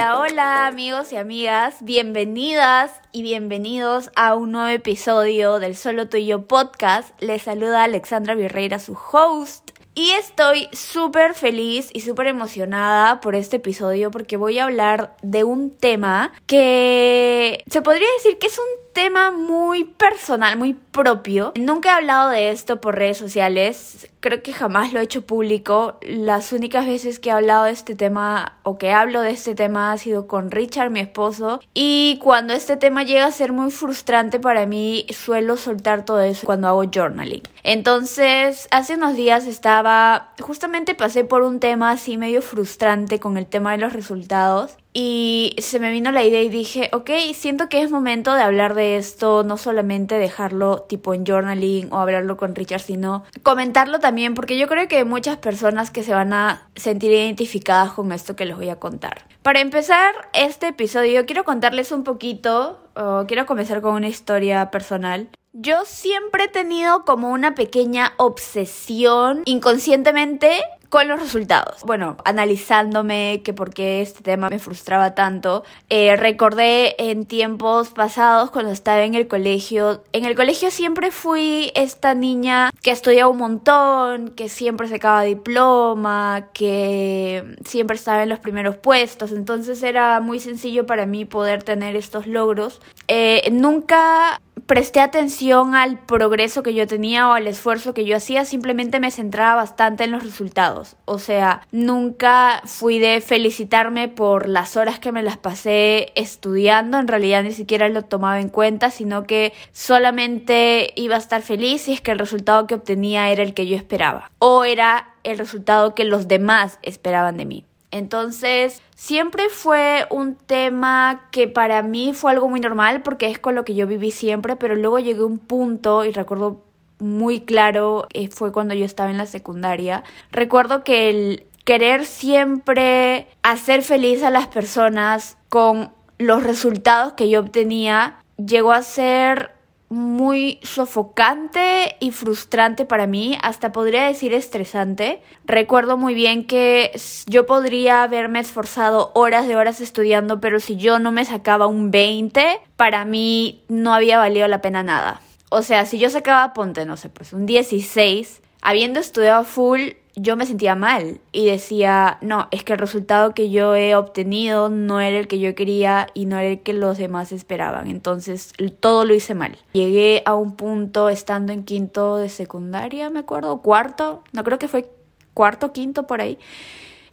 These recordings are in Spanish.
Hola, hola amigos y amigas, bienvenidas y bienvenidos a un nuevo episodio del Solo Tuyo podcast. Les saluda Alexandra Virreira, su host. Y estoy súper feliz y súper emocionada por este episodio porque voy a hablar de un tema que se podría decir que es un tema muy personal, muy propio. Nunca he hablado de esto por redes sociales, creo que jamás lo he hecho público. Las únicas veces que he hablado de este tema o que hablo de este tema ha sido con Richard, mi esposo. Y cuando este tema llega a ser muy frustrante para mí, suelo soltar todo eso cuando hago journaling. Entonces, hace unos días estaba, justamente pasé por un tema así medio frustrante con el tema de los resultados. Y se me vino la idea y dije, ok, siento que es momento de hablar de esto, no solamente dejarlo tipo en journaling o hablarlo con Richard, sino comentarlo también, porque yo creo que hay muchas personas que se van a sentir identificadas con esto que les voy a contar. Para empezar este episodio, quiero contarles un poquito, o quiero comenzar con una historia personal. Yo siempre he tenido como una pequeña obsesión inconscientemente con los resultados. Bueno, analizándome que por qué este tema me frustraba tanto, eh, recordé en tiempos pasados cuando estaba en el colegio. En el colegio siempre fui esta niña que estudiaba un montón, que siempre sacaba diploma, que siempre estaba en los primeros puestos. Entonces era muy sencillo para mí poder tener estos logros. Eh, nunca presté atención al progreso que yo tenía o al esfuerzo que yo hacía, simplemente me centraba bastante en los resultados. O sea, nunca fui de felicitarme por las horas que me las pasé estudiando, en realidad ni siquiera lo tomaba en cuenta, sino que solamente iba a estar feliz si es que el resultado que obtenía era el que yo esperaba o era el resultado que los demás esperaban de mí. Entonces, siempre fue un tema que para mí fue algo muy normal porque es con lo que yo viví siempre, pero luego llegué a un punto y recuerdo muy claro, eh, fue cuando yo estaba en la secundaria. Recuerdo que el querer siempre hacer feliz a las personas con los resultados que yo obtenía llegó a ser muy sofocante y frustrante para mí, hasta podría decir estresante. Recuerdo muy bien que yo podría haberme esforzado horas de horas estudiando, pero si yo no me sacaba un 20, para mí no había valido la pena nada. O sea, si yo sacaba, ponte, no sé, pues un 16, habiendo estudiado full, yo me sentía mal y decía, no, es que el resultado que yo he obtenido no era el que yo quería y no era el que los demás esperaban. Entonces todo lo hice mal. Llegué a un punto estando en quinto de secundaria, me acuerdo, cuarto, no creo que fue cuarto, quinto por ahí,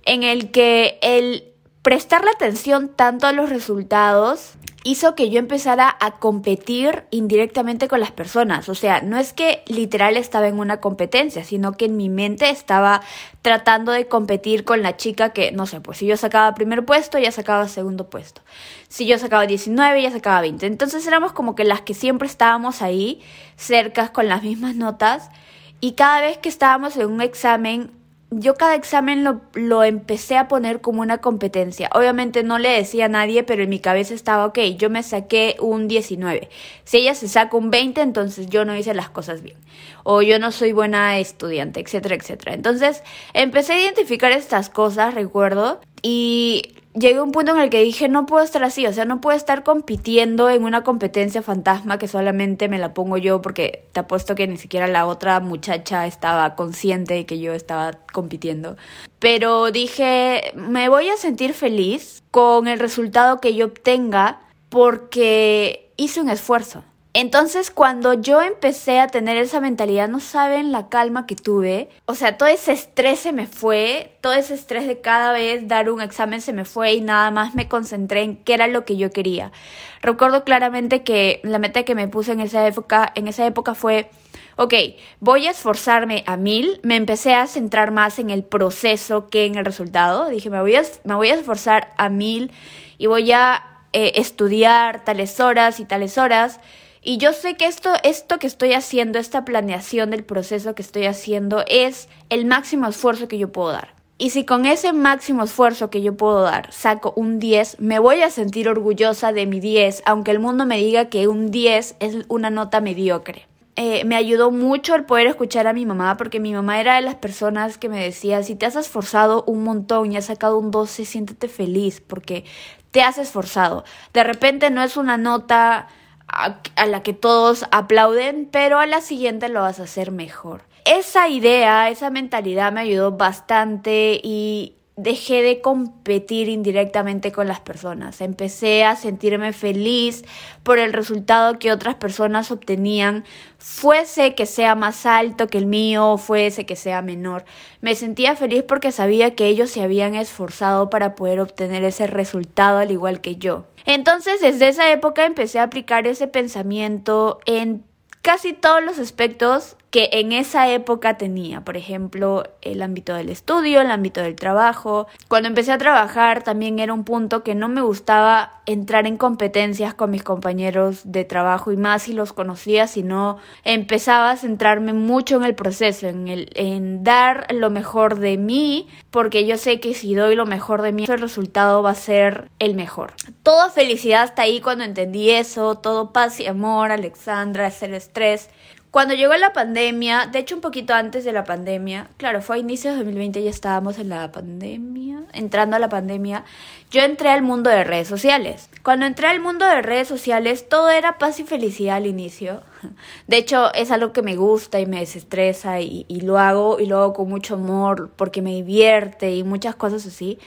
en el que el prestarle atención tanto a los resultados hizo que yo empezara a competir indirectamente con las personas. O sea, no es que literal estaba en una competencia, sino que en mi mente estaba tratando de competir con la chica que, no sé, pues si yo sacaba primer puesto, ya sacaba segundo puesto. Si yo sacaba 19, ya sacaba 20. Entonces éramos como que las que siempre estábamos ahí, cercas con las mismas notas. Y cada vez que estábamos en un examen, yo cada examen lo, lo, empecé a poner como una competencia. Obviamente no le decía a nadie, pero en mi cabeza estaba, ok, yo me saqué un 19. Si ella se saca un 20, entonces yo no hice las cosas bien. O yo no soy buena estudiante, etcétera, etcétera. Entonces empecé a identificar estas cosas, recuerdo, y llegué a un punto en el que dije, no puedo estar así, o sea, no puedo estar compitiendo en una competencia fantasma que solamente me la pongo yo porque te apuesto que ni siquiera la otra muchacha estaba consciente de que yo estaba compitiendo. Pero dije, me voy a sentir feliz con el resultado que yo obtenga porque hice un esfuerzo. Entonces, cuando yo empecé a tener esa mentalidad, no saben la calma que tuve. O sea, todo ese estrés se me fue, todo ese estrés de cada vez dar un examen se me fue y nada más me concentré en qué era lo que yo quería. Recuerdo claramente que la meta que me puse en esa época, en esa época fue ok, voy a esforzarme a mil, me empecé a centrar más en el proceso que en el resultado. Dije, me voy a, me voy a esforzar a mil y voy a eh, estudiar tales horas y tales horas y yo sé que esto, esto que estoy haciendo, esta planeación del proceso que estoy haciendo es el máximo esfuerzo que yo puedo dar. Y si con ese máximo esfuerzo que yo puedo dar saco un 10, me voy a sentir orgullosa de mi 10, aunque el mundo me diga que un 10 es una nota mediocre. eh, me ayudó mucho el poder escuchar a mi mamá, porque mi mamá era de las personas que me decía, si te has esforzado un montón y has sacado un 12, siéntete feliz, porque te has esforzado. De repente no es una nota a, la que todos aplauden, pero a la siguiente lo vas a hacer mejor. Esa idea, esa mentalidad me ayudó bastante y dejé de competir indirectamente con las personas. Empecé a sentirme feliz por el resultado que otras personas obtenían, fuese que sea más alto que el mío fuese que sea menor. Me sentía feliz porque sabía que ellos se habían esforzado para poder obtener ese resultado al igual que yo. Entonces, desde esa época empecé a aplicar ese pensamiento en casi todos los aspectos que en esa época tenía, por ejemplo, el ámbito del estudio, el ámbito del trabajo. Cuando empecé a trabajar también era un punto que no me gustaba entrar en competencias con mis compañeros de trabajo y más si los conocía, sino empezaba a centrarme mucho en el proceso, en, el, en dar lo mejor de mí, porque yo sé que si doy lo mejor de mí, el resultado va a ser el mejor. Toda felicidad hasta ahí cuando entendí eso, todo paz y amor, Alexandra, es el estrés. Cuando llegó la pandemia, de hecho un poquito antes de la pandemia, claro, fue a inicios de 2020 ya estábamos en la pandemia, entrando a la pandemia, yo entré al mundo de redes sociales. Cuando entré al mundo de redes sociales, todo era paz y felicidad al inicio. De hecho, es algo que me gusta y me desestresa y, y lo hago y lo hago con mucho amor porque me divierte y muchas cosas así.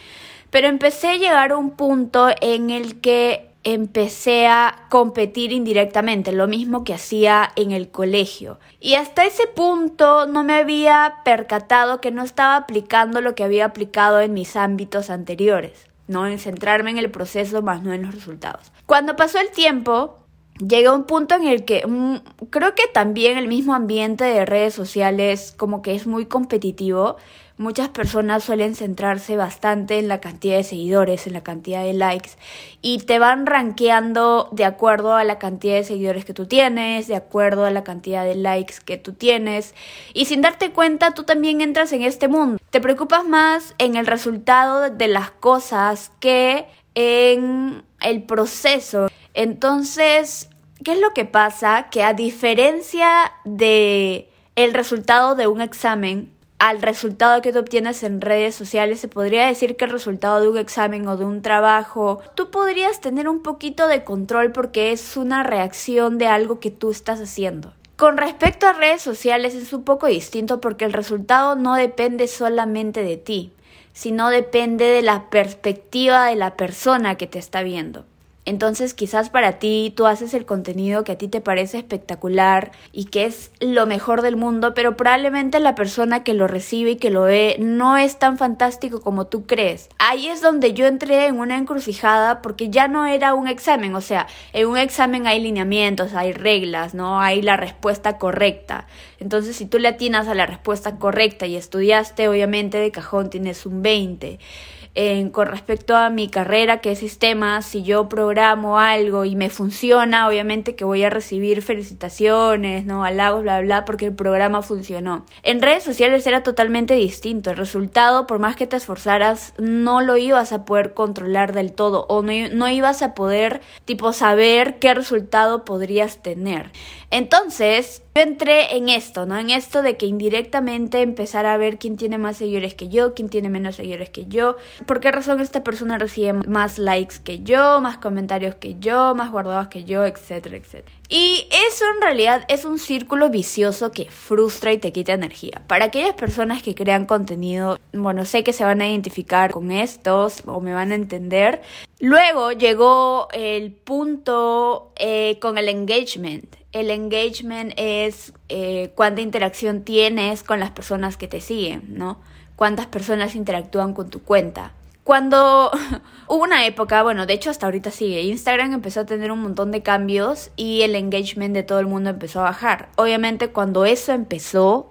Pero empecé a llegar a un punto en el que empecé a competir indirectamente, lo mismo que hacía en el colegio. Y hasta ese punto no me había percatado que no estaba aplicando lo que había aplicado en mis ámbitos anteriores, ¿no? En centrarme en el proceso más no en los resultados. Cuando pasó el tiempo, llegué a un punto en el que mm, creo que también el mismo ambiente de redes sociales como que es muy competitivo Muchas personas suelen centrarse bastante en la cantidad de seguidores, en la cantidad de likes y te van rankeando de acuerdo a la cantidad de seguidores que tú tienes, de acuerdo a la cantidad de likes que tú tienes y sin darte cuenta tú también entras en este mundo. Te preocupas más en el resultado de las cosas que en el proceso. Entonces, ¿qué es lo que pasa? Que a diferencia de el resultado de un examen, al resultado que tú obtienes en redes sociales, se podría decir que el resultado de un examen o de un trabajo, tú podrías tener un poquito de control porque es una reacción de algo que tú estás haciendo. Con respecto a redes sociales es un poco distinto porque el resultado no depende solamente de ti, sino depende de la perspectiva de la persona que te está viendo. Entonces quizás para ti tú haces el contenido que a ti te parece espectacular y que es lo mejor del mundo, pero probablemente la persona que lo recibe y que lo ve no es tan fantástico como tú crees. Ahí es donde yo entré en una encrucijada porque ya no era un examen, o sea, en un examen hay lineamientos, hay reglas, ¿no? Hay la respuesta correcta. Entonces si tú le atinas a la respuesta correcta y estudiaste, obviamente de cajón tienes un 20 con respecto a mi carrera, que es sistemas, si yo programo algo y me funciona, obviamente que voy a recibir felicitaciones, ¿no? Halagos, bla, bla, porque el programa funcionó. En redes sociales era totalmente distinto. El resultado, por más que te esforzaras, no lo ibas a poder controlar del todo o no, no ibas a poder, tipo, saber qué resultado podrías tener. Entonces, yo entré en esto, ¿no? En esto de que indirectamente empezar a ver quién tiene más seguidores que yo, quién tiene menos seguidores que yo, por qué razón esta persona recibe más likes que yo, más comentarios que yo, más guardados que yo, etcétera, etcétera. Y eso en realidad es un círculo vicioso que frustra y te quita energía. Para aquellas personas que crean contenido, bueno, sé que se van a identificar con estos o me van a entender. Luego llegó el punto eh, con el engagement el engagement es eh, cuánta interacción tienes con las personas que te siguen, ¿no? Cuántas personas interactúan con tu cuenta. Cuando hubo una época, bueno, de hecho hasta ahorita sigue, Instagram empezó a tener un montón de cambios y el engagement de todo el mundo empezó a bajar. Obviamente cuando eso empezó,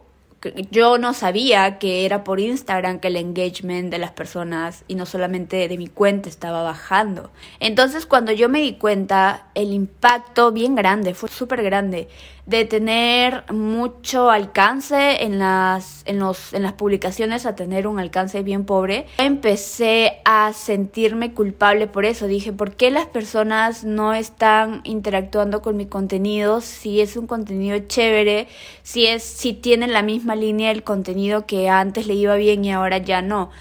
yo no sabía que era por Instagram que el engagement de las personas y no solamente de mi cuenta estaba bajando. Entonces cuando yo me di cuenta, el impacto bien grande, fue súper grande, de tener mucho alcance en las, en, los, en las publicaciones a tener un alcance bien pobre, empecé a sentirme culpable por eso. Dije, ¿por qué las personas no están interactuando con mi contenido si es un contenido chévere, si, es, si tienen la misma línea del contenido que antes le iba bien y ahora ya no?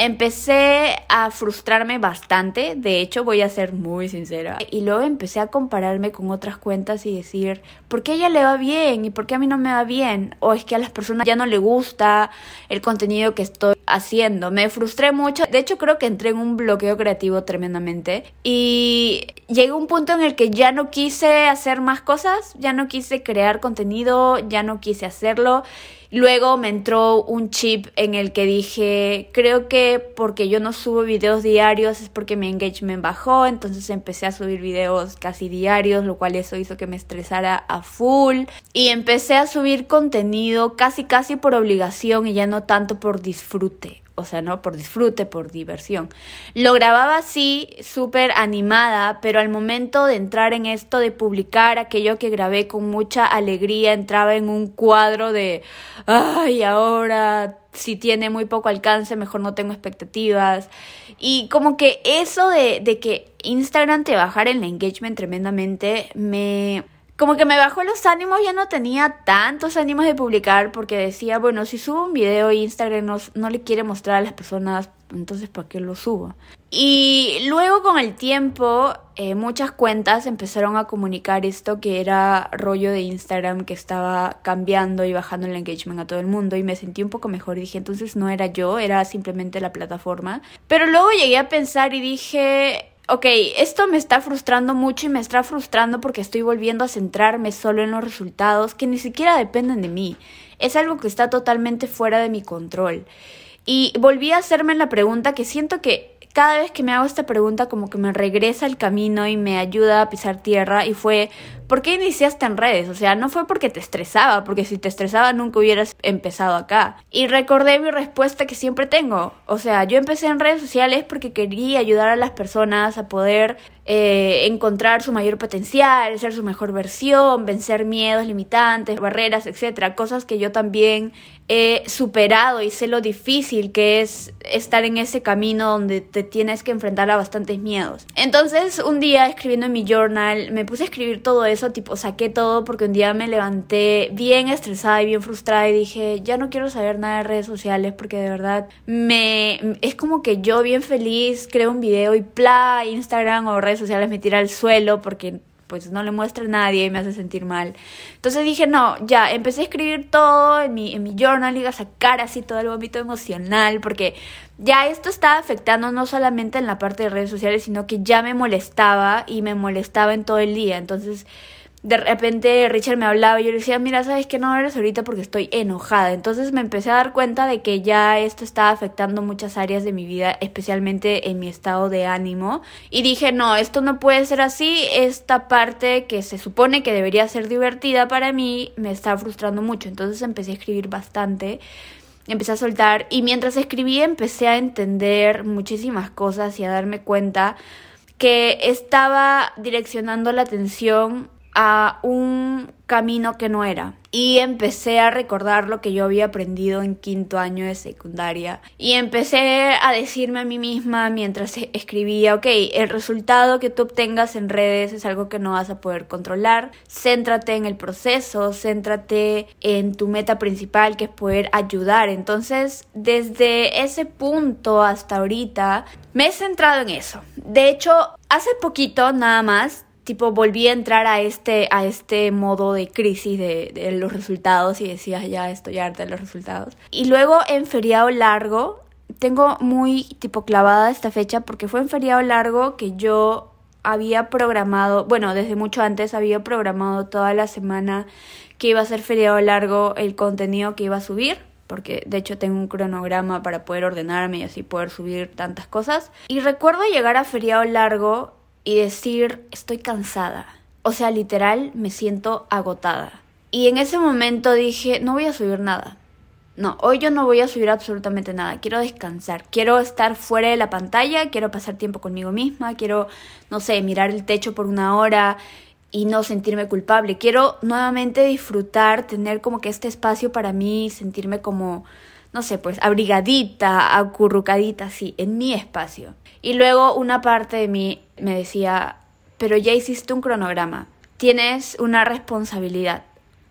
Empecé a frustrarme bastante, de hecho voy a ser muy sincera, y luego empecé a compararme con otras cuentas y decir, ¿por qué ella le va bien y por qué a mí no me va bien? O es que a las personas ya no le gusta el contenido que estoy haciendo. Me frustré mucho, de hecho creo que entré en un bloqueo creativo tremendamente y llegué a un punto en el que ya no quise hacer más cosas, ya no quise crear contenido, ya no quise hacerlo Luego me entró un chip en el que dije, creo que porque yo no subo videos diarios es porque mi engagement bajó, entonces empecé a subir videos casi diarios, lo cual eso hizo que me estresara a full. Y empecé a subir contenido casi casi por obligación y ya no tanto por disfrute o sea, no por disfrute, por diversión. Lo grababa así, súper animada, pero al momento de entrar en esto de publicar aquello que grabé con mucha alegría, entraba en un cuadro de, ay, ahora si tiene muy poco alcance, mejor no tengo expectativas. Y como que eso de, de que Instagram te bajara el engagement tremendamente, me como que me bajó los ánimos, ya no tenía tantos ánimos de publicar porque decía, bueno, si subo un video Instagram no, no le quiere mostrar a las personas, entonces ¿para qué lo subo? Y luego con el tiempo eh, muchas cuentas empezaron a comunicar esto que era rollo de Instagram que estaba cambiando y bajando el engagement a todo el mundo y me sentí un poco mejor y dije entonces no era yo, era simplemente la plataforma. Pero luego llegué a pensar y dije ok, esto me está frustrando mucho y me está frustrando porque estoy volviendo a centrarme solo en los resultados que ni siquiera dependen de mí. Es algo que está totalmente fuera de mi control. Y volví a hacerme la pregunta que siento que cada vez que me hago esta pregunta como que me regresa el camino y me ayuda a pisar tierra y fue, ¿por qué iniciaste en redes? O sea, no fue porque te estresaba, porque si te estresaba nunca hubieras empezado acá. Y recordé mi respuesta que siempre tengo. O sea, yo empecé en redes sociales porque quería ayudar a las personas a poder eh, encontrar su mayor potencial, ser su mejor versión, vencer miedos limitantes, barreras, etcétera, cosas que yo también he superado y sé lo difícil que es estar en ese camino donde te tienes que enfrentar a bastantes miedos. Entonces, un día escribiendo en mi journal, me puse a escribir todo eso, tipo, saqué todo porque un día me levanté bien estresada y bien frustrada y dije, ya no quiero saber nada de redes sociales porque de verdad me es como que yo bien feliz creo un video y pla, Instagram o redes sociales me tira al suelo porque pues no le muestra a nadie y me hace sentir mal. Entonces dije, no, ya, empecé a escribir todo en mi, en mi journal y a sacar así todo el vómito emocional, porque ya esto estaba afectando no solamente en la parte de redes sociales, sino que ya me molestaba y me molestaba en todo el día. Entonces de repente Richard me hablaba y yo le decía, mira, sabes que no eres ahorita porque estoy enojada. Entonces me empecé a dar cuenta de que ya esto estaba afectando muchas áreas de mi vida, especialmente en mi estado de ánimo. Y dije, no, esto no puede ser así. Esta parte que se supone que debería ser divertida para mí me está frustrando mucho. Entonces empecé a escribir bastante. Empecé a soltar y mientras escribía empecé a entender muchísimas cosas y a darme cuenta que estaba direccionando la atención a un camino que no era. Y empecé a recordar lo que yo había aprendido en quinto año de secundaria. Y empecé a decirme a mí misma mientras e-, escribía, ok, el resultado que tú obtengas en redes es algo que no vas a poder controlar. Céntrate en el proceso, céntrate en tu meta principal que es poder ayudar. Entonces, desde ese punto hasta ahorita, me he centrado en eso. De hecho, hace poquito nada más tipo volví a entrar a este, a este modo de crisis de, los resultados y decía ya estoy harta de los resultados. Y luego en feriado largo, tengo muy tipo clavada esta fecha porque fue en feriado largo que yo había programado, bueno, desde mucho antes había programado toda la semana que iba a ser feriado largo el contenido que iba a subir porque de hecho tengo un cronograma para poder ordenarme y así poder subir tantas cosas. Y recuerdo llegar a feriado largo y decir estoy cansada. O sea, literal me siento agotada. Y en ese momento dije, no voy a subir nada. No, hoy yo no voy a subir absolutamente nada. Quiero descansar. Quiero estar fuera de la pantalla. Quiero pasar tiempo conmigo misma. Quiero, no sé, mirar el techo por una hora. y no sentirme culpable. Quiero nuevamente disfrutar, tener como que este espacio para mí, sentirme como, no sé, pues abrigadita, acurrucadita, así, en mi espacio. Y luego una parte de mí me decía, pero ya hiciste un cronograma, tienes una responsabilidad.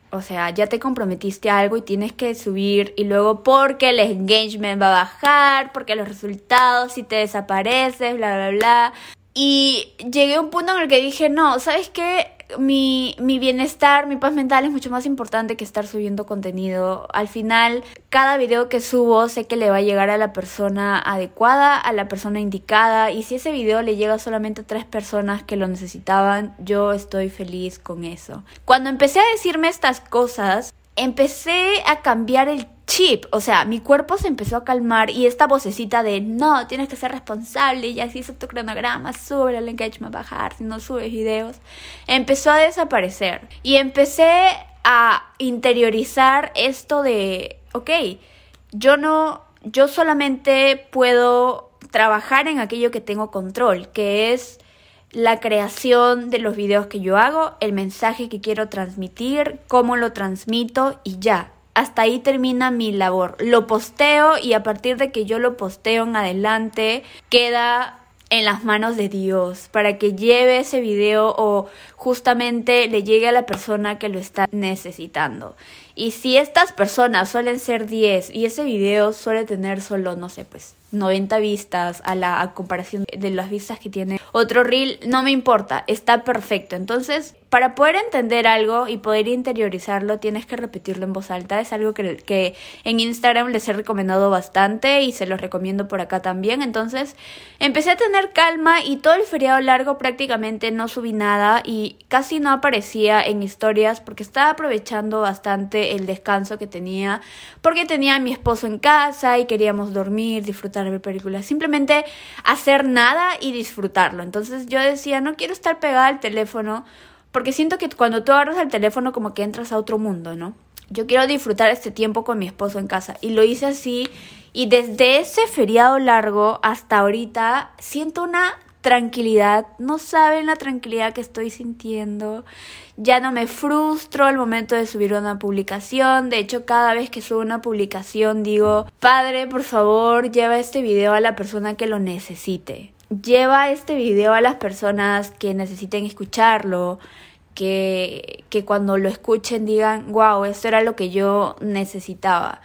O sea, ya te comprometiste a algo y tienes que subir y luego porque el engagement va a bajar, porque los resultados si te desapareces, bla, bla, bla. Y llegué a un punto en el que dije, no, ¿sabes qué? Mi, mi, bienestar, mi paz mental es mucho más importante que estar subiendo contenido. Al final, cada video que subo sé que le va a llegar a la persona adecuada, a la persona indicada. Y si ese video le llega solamente a tres personas que lo necesitaban, yo estoy feliz con eso. Cuando empecé a decirme estas cosas, empecé a cambiar el chip, o sea, mi cuerpo se empezó a calmar y esta vocecita de no, tienes que ser responsable, ya si hizo tu cronograma, sube el engagement bajar, si no subes videos, empezó a desaparecer. Y empecé a interiorizar esto de, ok, yo no, yo solamente puedo trabajar en aquello que tengo control, que es la creación de los videos que yo hago, el mensaje que quiero transmitir, cómo lo transmito y ya hasta ahí termina mi labor. Lo posteo y a partir de que yo lo posteo en adelante queda en las manos de Dios para que lleve ese video o justamente le llegue a la persona que lo está necesitando. Y si estas personas suelen ser 10 y ese video suele tener solo, no sé, pues 90 vistas a la comparación de las vistas que tiene otro reel, no me importa, está perfecto. Entonces, para poder entender algo y poder interiorizarlo, tienes que repetirlo en voz alta. Es algo que, que en Instagram les he recomendado bastante y se los recomiendo por acá también. Entonces, empecé a tener calma y todo el feriado largo prácticamente no subí nada y casi no aparecía en historias porque estaba aprovechando bastante el descanso que tenía, porque tenía a mi esposo en casa y queríamos dormir, disfrutar de ver películas, simplemente hacer nada y disfrutarlo. Entonces yo decía, no quiero estar pegada al teléfono porque siento que cuando tú agarras el teléfono como que entras a otro mundo, ¿no? Yo quiero disfrutar este tiempo con mi esposo en casa y lo hice así y desde ese feriado largo hasta ahorita siento una tranquilidad, no saben la tranquilidad que estoy sintiendo. Ya no me frustro al momento de subir una publicación. De hecho, cada vez que subo una publicación digo, padre, por favor, lleva este video a la persona que lo necesite. Lleva este video a las personas que necesiten escucharlo. Que, que cuando lo escuchen digan, wow, esto era lo que yo necesitaba.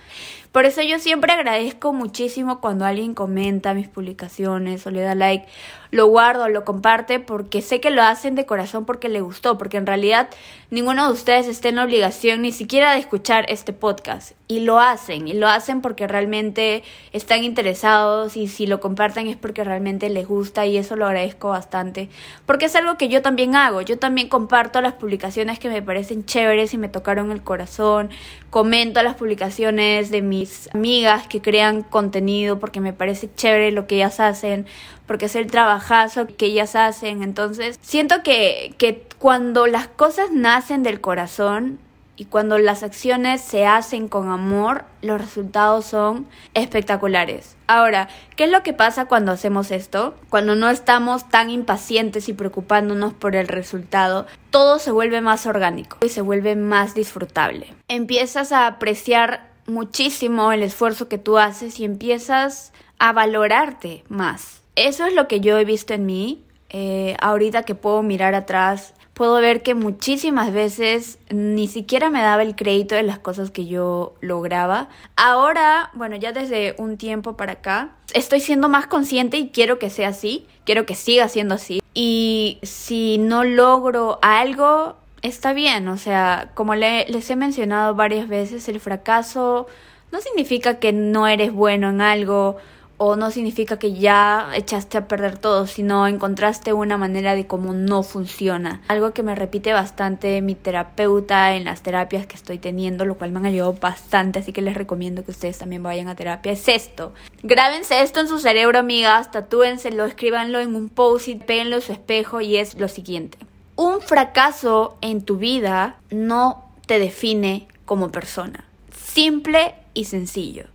Por eso yo siempre agradezco muchísimo cuando alguien comenta mis publicaciones o le da like lo guardo, lo comparte, porque sé que lo hacen de corazón porque le gustó, porque en realidad ninguno de ustedes está en la obligación ni siquiera de escuchar este podcast. Y lo hacen, y lo hacen porque realmente están interesados y si lo comparten es porque realmente les gusta y eso lo agradezco bastante, porque es algo que yo también hago, yo también comparto las publicaciones que me parecen chéveres y me tocaron el corazón, comento las publicaciones de mis amigas que crean contenido porque me parece chévere lo que ellas hacen, porque es el trabajazo que ellas hacen. Entonces, siento que, que cuando las cosas nacen del corazón y cuando las acciones se hacen con amor, los resultados son espectaculares. Ahora, ¿qué es lo que pasa cuando hacemos esto? Cuando no estamos tan impacientes y preocupándonos por el resultado, todo se vuelve más orgánico y se vuelve más disfrutable. Empiezas a apreciar muchísimo el esfuerzo que tú haces y empiezas a valorarte más eso es lo que yo he visto en mí. Eh, ahorita que puedo mirar atrás, puedo ver que muchísimas veces ni siquiera me daba el crédito de las cosas que yo lograba. Ahora, bueno, ya desde un tiempo para acá, estoy siendo más consciente y quiero que sea así, quiero que siga siendo así. Y si no logro algo, está bien, o sea, como les he mencionado varias veces, el fracaso no significa que no eres bueno en algo o no significa que ya echaste a perder todo, sino encontraste una manera de cómo no funciona. Algo que me repite bastante mi terapeuta en las terapias que estoy teniendo, lo cual me han ayudado bastante, así que les recomiendo que ustedes también vayan a terapia, es esto. Grábense esto en su cerebro, amigas, tatúenselo, escríbanlo en un post-it, péguenlo en su espejo y es lo siguiente. Un fracaso en tu vida no te define como persona. Simple y sencillo.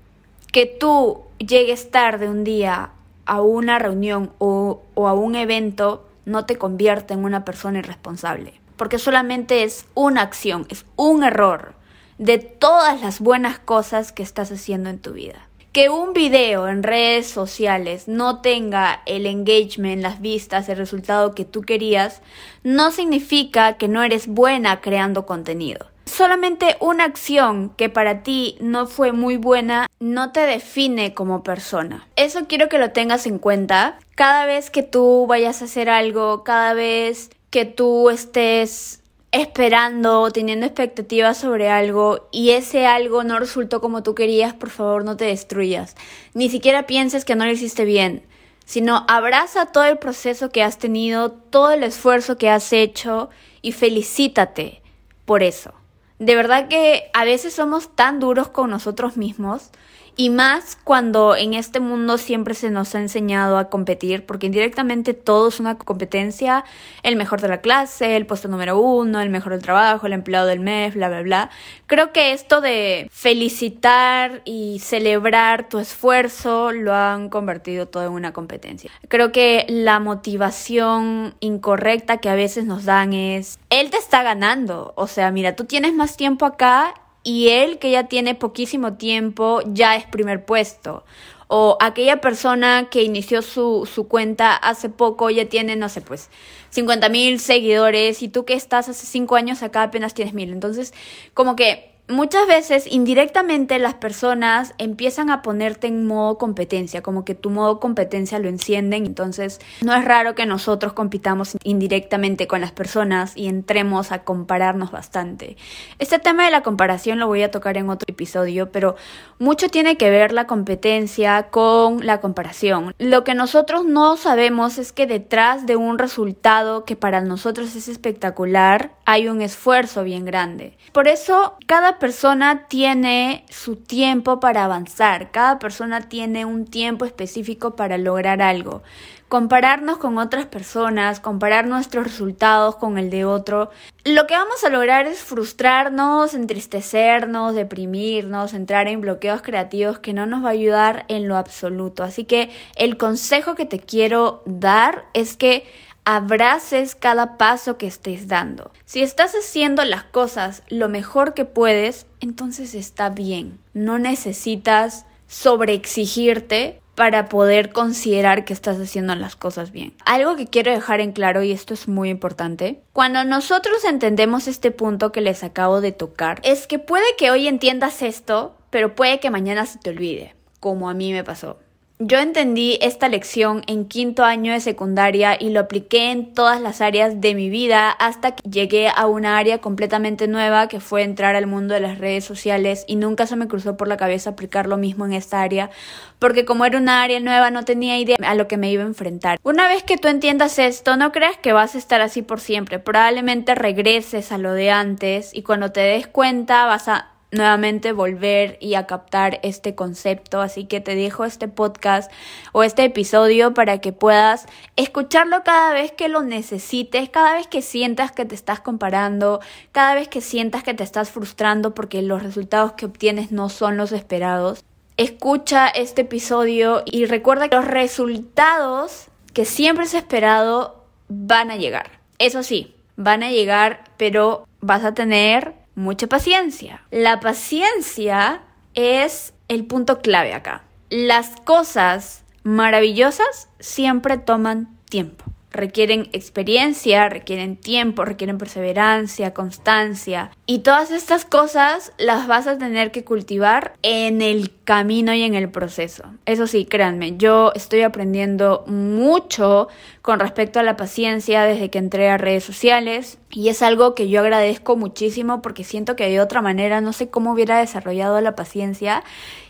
Que tú llegues tarde un día a una reunión o, a un evento no te convierte en una persona irresponsable. porque solamente es una acción, es un error de todas las buenas cosas que estás haciendo en tu vida. Que un video en redes sociales no tenga el engagement, las vistas, el resultado que tú querías, no significa que no eres buena creando contenido. Solamente una acción que para ti no fue muy buena no te define como persona. Eso quiero que lo tengas en cuenta. Cada vez que tú vayas a hacer algo, cada vez que tú estés esperando, teniendo expectativas sobre algo y ese algo no resultó como tú querías, por favor no te destruyas. Ni siquiera pienses que no lo hiciste bien, sino abraza todo el proceso que has tenido, todo el esfuerzo que has hecho y felicítate por eso. De verdad que a veces somos tan duros con nosotros mismos y más cuando en este mundo siempre se nos ha enseñado a competir, porque indirectamente todo es una competencia, el mejor de la clase, el puesto número uno, el mejor del trabajo, el empleado del mes, bla, bla, bla. Creo que esto de felicitar y celebrar tu esfuerzo lo han convertido todo en una competencia. Creo que la motivación incorrecta que a veces nos dan es, él te está ganando, o sea, mira, tú tienes más tiempo acá y él que ya tiene poquísimo tiempo ya es primer puesto. O aquella persona que inició su, su cuenta hace poco ya tiene, no sé, pues 50 mil seguidores y tú que estás hace 5 años acá apenas tienes mil. Entonces, como que muchas veces indirectamente las personas empiezan a ponerte en modo competencia, como que tu modo competencia lo encienden, entonces no es raro que nosotros compitamos indirectamente con las personas y entremos a compararnos bastante. Este tema de la comparación lo voy a tocar en otro episodio, pero mucho tiene que ver la competencia con la comparación. Lo que nosotros no sabemos es que detrás de un resultado que para nosotros es espectacular, hay un esfuerzo bien grande. Por eso, cada persona tiene su tiempo para avanzar, cada persona tiene un tiempo específico para lograr algo. Compararnos con otras personas, comparar nuestros resultados con el de otro, lo que vamos a lograr es frustrarnos, entristecernos, deprimirnos, entrar en bloqueos creativos que no nos va a ayudar en lo absoluto. Así que el consejo que te quiero dar es que abraces cada paso que estés dando. Si estás haciendo las cosas lo mejor que puedes, entonces está bien. No necesitas sobreexigirte para poder considerar que estás haciendo las cosas bien. Algo que quiero dejar en claro, y esto es muy importante, cuando nosotros entendemos este punto que les acabo de tocar, es que puede que hoy entiendas esto, pero puede que mañana se te olvide, como a mí me pasó. Yo entendí esta lección en quinto año de secundaria y lo apliqué en todas las áreas de mi vida hasta que llegué a una área completamente nueva que fue entrar al mundo de las redes sociales y nunca se me cruzó por la cabeza aplicar lo mismo en esta área porque como era una área nueva no tenía idea a lo que me iba a enfrentar. Una vez que tú entiendas esto, no creas que vas a estar así por siempre, probablemente regreses a lo de antes y cuando te des cuenta vas a nuevamente volver y a captar este concepto. Así que te dejo este podcast o este episodio para que puedas escucharlo cada vez que lo necesites, cada vez que sientas que te estás comparando, cada vez que sientas que te estás frustrando porque los resultados que obtienes no son los esperados. Escucha este episodio y recuerda que los resultados que siempre has esperado van a llegar. Eso sí, van a llegar, pero vas a tener mucha paciencia. La paciencia es el punto clave acá. Las cosas maravillosas siempre toman tiempo. Requieren experiencia, requieren tiempo, requieren perseverancia, constancia. Y todas estas cosas las vas a tener que cultivar en el camino y en el proceso. Eso sí, créanme, yo estoy aprendiendo mucho con respecto a la paciencia desde que entré a redes sociales y es algo que yo agradezco muchísimo porque siento que de otra manera no sé cómo hubiera desarrollado la paciencia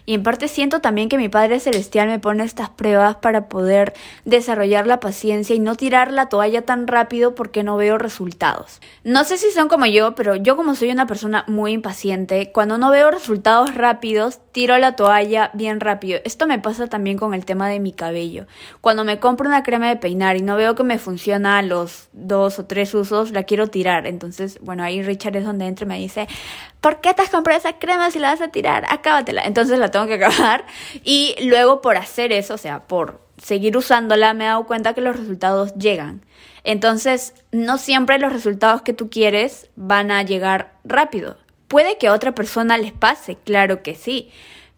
y en parte siento también que mi Padre Celestial me pone estas pruebas para poder desarrollar la paciencia y no tirar la toalla tan rápido porque no veo resultados. No sé si son como yo, pero yo como soy una persona muy impaciente, cuando no veo resultados rápidos, tiro la toalla bien rápido. Esto me pasa también con el tema de mi cabello. Cuando me compro una crema de peinar y no veo que me funciona a los dos o tres usos, la quiero tirar. Entonces, bueno, ahí Richard es donde entra y me dice, ¿por qué te has comprado esa crema si la vas a tirar? Acábatela. Entonces la tengo que acabar. Y luego por hacer eso, o sea, por seguir usándola me he dado cuenta que los resultados llegan. Entonces, no siempre los resultados que tú quieres van a llegar rápido. Puede que a otra persona les pase, claro que sí.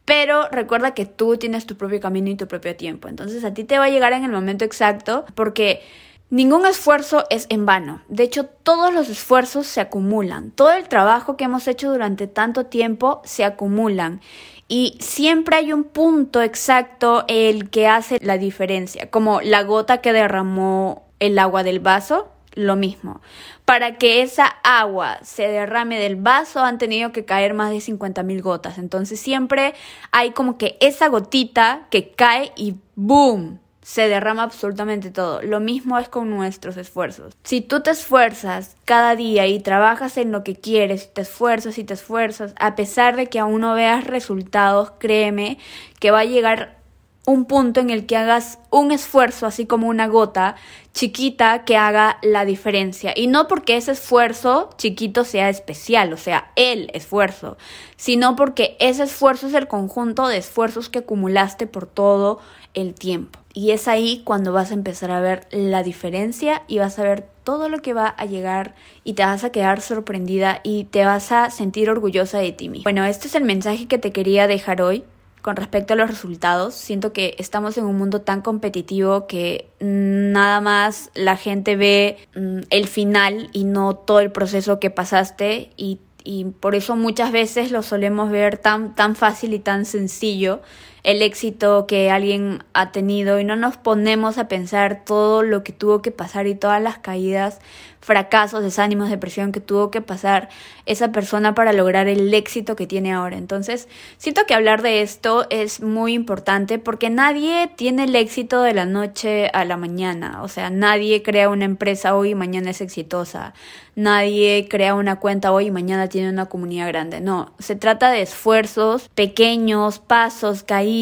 Pero recuerda que tú tienes tu propio camino y tu propio tiempo. Entonces a ti te va a llegar en el momento exacto porque ningún esfuerzo es en vano. De hecho, todos los esfuerzos se acumulan. Todo el trabajo que hemos hecho durante tanto tiempo se acumulan. Y siempre hay un punto exacto el que hace la diferencia, como la gota que derramó el agua del vaso lo mismo. Para que esa agua se derrame del vaso han tenido que caer más de 50.000 gotas. Entonces siempre hay como que esa gotita que cae y ¡boom! se derrama absolutamente todo. Lo mismo es con nuestros esfuerzos. Si tú te esfuerzas cada día y trabajas en lo que quieres, te esfuerzas y te esfuerzas, a pesar de que aún no veas resultados, créeme que va a llegar un punto en el que hagas un esfuerzo, así como una gota chiquita que haga la diferencia. Y no porque ese esfuerzo chiquito sea especial, o sea, el esfuerzo, sino porque ese esfuerzo es el conjunto de esfuerzos que acumulaste por todo el tiempo. Y es ahí cuando vas a empezar a ver la diferencia y vas a ver todo lo que va a llegar y te vas a quedar sorprendida y te vas a sentir orgullosa de ti misma. Bueno, este es el mensaje que te quería dejar hoy con respecto a los resultados. Siento que estamos en un mundo tan competitivo que nada más la gente ve mm, el final y no todo el proceso que pasaste y, y por eso muchas veces lo solemos ver tan, tan fácil y tan sencillo el éxito que alguien ha tenido y no nos ponemos a pensar todo lo que tuvo que pasar y todas las caídas, fracasos, desánimos, depresión que tuvo que pasar esa persona para lograr el éxito que tiene ahora. Entonces, siento que hablar de esto es muy importante porque nadie tiene el éxito de la noche a la mañana. O sea, nadie crea una empresa hoy y mañana es exitosa. Nadie crea una cuenta hoy y mañana tiene una comunidad grande. No, se trata de esfuerzos pequeños, pasos, caídas,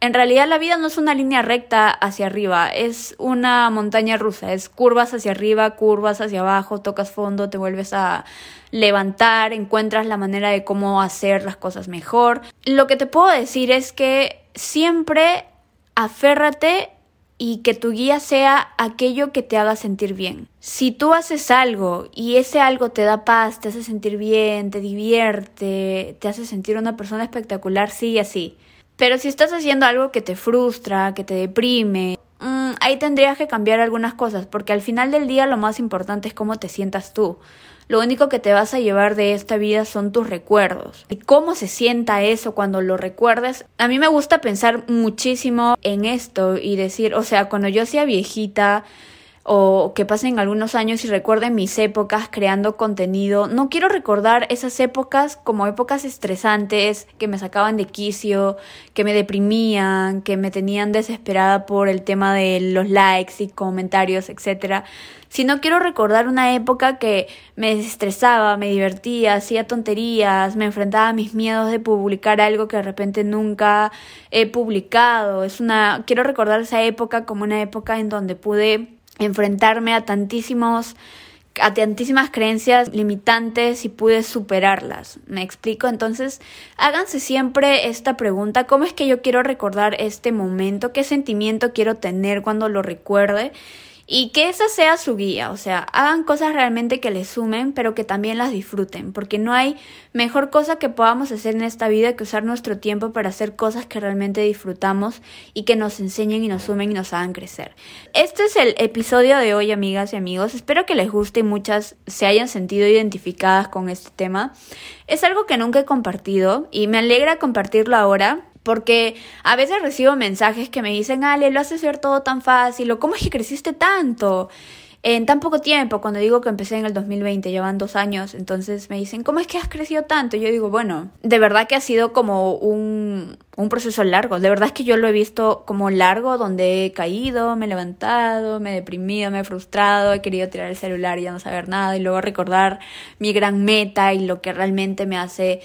en realidad la vida no es una línea recta hacia arriba, es una montaña rusa, es curvas hacia arriba, curvas hacia abajo, tocas fondo, te vuelves a levantar, encuentras la manera de cómo hacer las cosas mejor. Lo que te puedo decir es que siempre aférrate y que tu guía sea aquello que te haga sentir bien. Si tú haces algo y ese algo te da paz, te hace sentir bien, te divierte, te hace sentir una persona espectacular, sigue así. Pero si estás haciendo algo que te frustra, que te deprime, mm, ahí tendrías que cambiar algunas cosas, porque al final del día lo más importante es cómo te sientas tú. Lo único que te vas a llevar de esta vida son tus recuerdos. Y cómo se sienta eso cuando lo recuerdes. A mí me gusta pensar muchísimo en esto y decir, o sea, cuando yo sea viejita, o que pasen algunos años y recuerden mis épocas creando contenido. No quiero recordar esas épocas como épocas estresantes que me sacaban de quicio, que me deprimían, que me tenían desesperada por el tema de los likes y comentarios, etcétera. Sino quiero recordar una época que me desestresaba, me divertía, hacía tonterías, me enfrentaba a mis miedos de publicar algo que de repente nunca he publicado. Es una quiero recordar esa época como una época en donde pude enfrentarme a tantísimos a tantísimas creencias limitantes y pude superarlas. ¿Me explico? Entonces, háganse siempre esta pregunta, ¿cómo es que yo quiero recordar este momento? ¿Qué sentimiento quiero tener cuando lo recuerde? Y que esa sea su guía, o sea, hagan cosas realmente que les sumen, pero que también las disfruten, porque no hay mejor cosa que podamos hacer en esta vida que usar nuestro tiempo para hacer cosas que realmente disfrutamos y que nos enseñen y nos sumen y nos hagan crecer. Este es el episodio de hoy, amigas y amigos. Espero que les guste y muchas se hayan sentido identificadas con este tema. Es algo que nunca he compartido y me alegra compartirlo ahora porque a veces recibo mensajes que me dicen, Ale, lo haces ver todo tan fácil, o cómo es que creciste tanto en tan poco tiempo. Cuando digo que empecé en el 2020, llevan dos años, entonces me dicen, ¿cómo es que has crecido tanto? yo digo, bueno, de verdad que ha sido como un, un proceso largo. De verdad es que yo lo he visto como largo, donde he caído, me he levantado, me he deprimido, me he frustrado, he querido tirar el celular y ya no saber nada, y luego recordar mi gran meta y lo que realmente me hace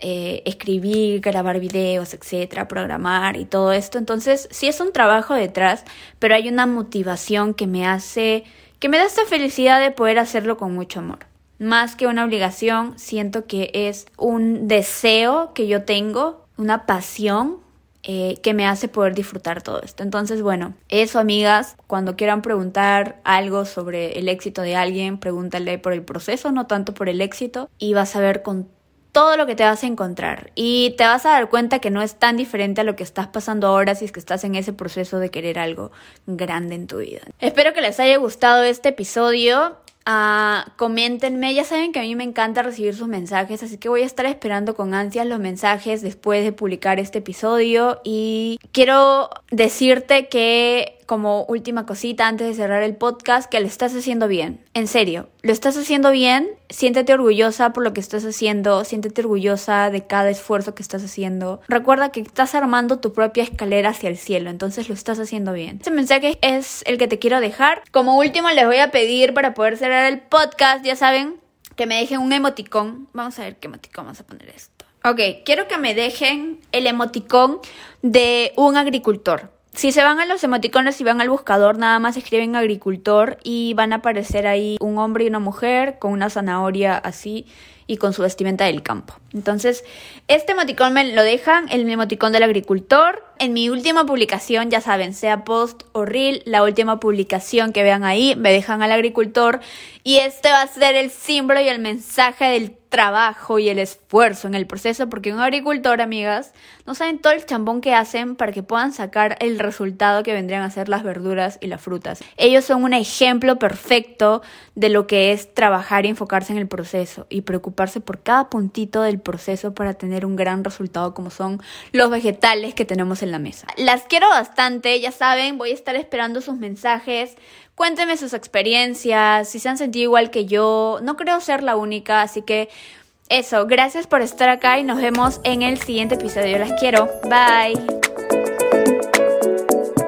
eh, escribir, grabar videos, etcétera, programar y todo esto. Entonces, sí es un trabajo detrás, pero hay una motivación que me hace, que me da esta felicidad de poder hacerlo con mucho amor. Más que una obligación, siento que es un deseo que yo tengo, una pasión eh, que me hace poder disfrutar todo esto. Entonces, bueno, eso amigas, cuando quieran preguntar algo sobre el éxito de alguien, pregúntale por el proceso, no tanto por el éxito, y vas a ver con todo lo que te vas a encontrar y te vas a dar cuenta que no es tan diferente a lo que estás pasando ahora si es que estás en ese proceso de querer algo grande en tu vida. Espero que les haya gustado este episodio. Uh, coméntenme, ya saben que a mí me encanta recibir sus mensajes, así que voy a estar esperando con ansias los mensajes después de publicar este episodio y quiero decirte que como última cosita antes de cerrar el podcast, que lo estás haciendo bien. En serio, lo estás haciendo bien. Siéntete orgullosa por lo que estás haciendo. Siéntete orgullosa de cada esfuerzo que estás haciendo. Recuerda que estás armando tu propia escalera hacia el cielo, entonces lo estás haciendo bien. Este mensaje es el que te quiero dejar. Como último, les voy a pedir para poder cerrar el podcast, ya saben, que me dejen un emoticón. Vamos a ver qué emoticón vamos a poner esto. Ok, quiero que me dejen el emoticón de un agricultor. Si se van a los emoticones y van al buscador, nada más escriben agricultor y van a aparecer ahí un hombre y una mujer con una zanahoria así y con su vestimenta del campo. Entonces, este emoticón me lo dejan, el emoticón del agricultor. En mi última publicación, ya saben, sea post o reel, la última publicación que vean ahí, me dejan al agricultor. Y este va a ser el símbolo y el mensaje del trabajo y el esfuerzo en el proceso, porque un agricultor, amigas, no saben todo el chambón que hacen para que puedan sacar el resultado que vendrían a ser las verduras y las frutas. Ellos son un ejemplo perfecto de lo que es trabajar y enfocarse en el proceso y preocuparse por cada puntito del proceso para tener un gran resultado como son los vegetales que tenemos en la mesa. Las quiero bastante, ya saben, voy a estar esperando sus mensajes. Cuéntenme sus experiencias, si se han sentido igual que yo. No creo ser la única, así que eso, gracias por estar acá y nos vemos en el siguiente episodio. Las quiero. Bye.